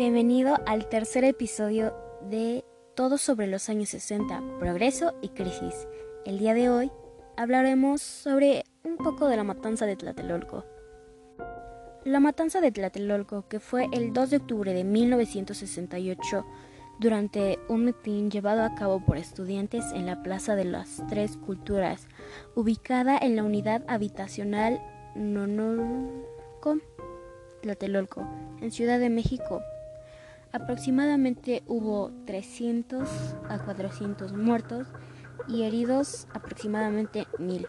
Bienvenido al tercer episodio de Todo sobre los años 60, Progreso y Crisis. El día de hoy hablaremos sobre un poco de la matanza de Tlatelolco. La matanza de Tlatelolco, que fue el 2 de octubre de 1968, durante un mitin llevado a cabo por estudiantes en la Plaza de las Tres Culturas, ubicada en la unidad habitacional Nonolco, Tlatelolco, en Ciudad de México. Aproximadamente hubo 300 a 400 muertos y heridos aproximadamente 1000.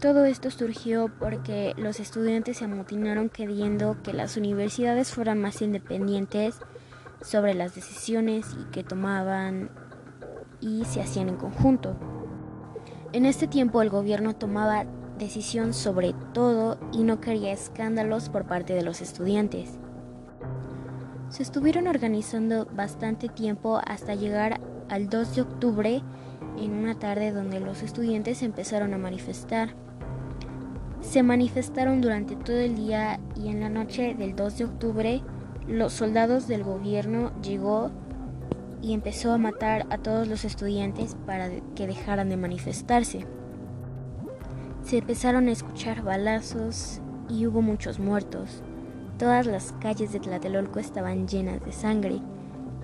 Todo esto surgió porque los estudiantes se amotinaron queriendo que las universidades fueran más independientes sobre las decisiones y que tomaban y se hacían en conjunto. En este tiempo el gobierno tomaba decisión sobre todo y no quería escándalos por parte de los estudiantes. Se estuvieron organizando bastante tiempo hasta llegar al 2 de octubre en una tarde donde los estudiantes empezaron a manifestar. Se manifestaron durante todo el día y en la noche del 2 de octubre los soldados del gobierno llegó y empezó a matar a todos los estudiantes para que dejaran de manifestarse. Se empezaron a escuchar balazos y hubo muchos muertos. Todas las calles de Tlatelolco estaban llenas de sangre.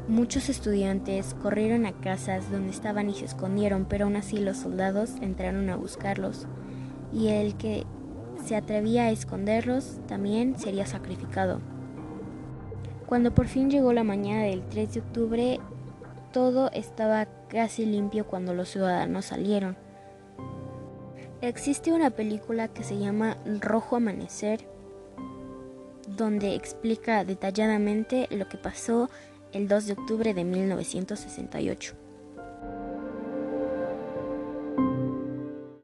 Muchos estudiantes corrieron a casas donde estaban y se escondieron, pero aún así los soldados entraron a buscarlos. Y el que se atrevía a esconderlos también sería sacrificado. Cuando por fin llegó la mañana del 3 de octubre, todo estaba casi limpio cuando los ciudadanos salieron. Existe una película que se llama Rojo Amanecer, donde explica detalladamente lo que pasó el 2 de octubre de 1968.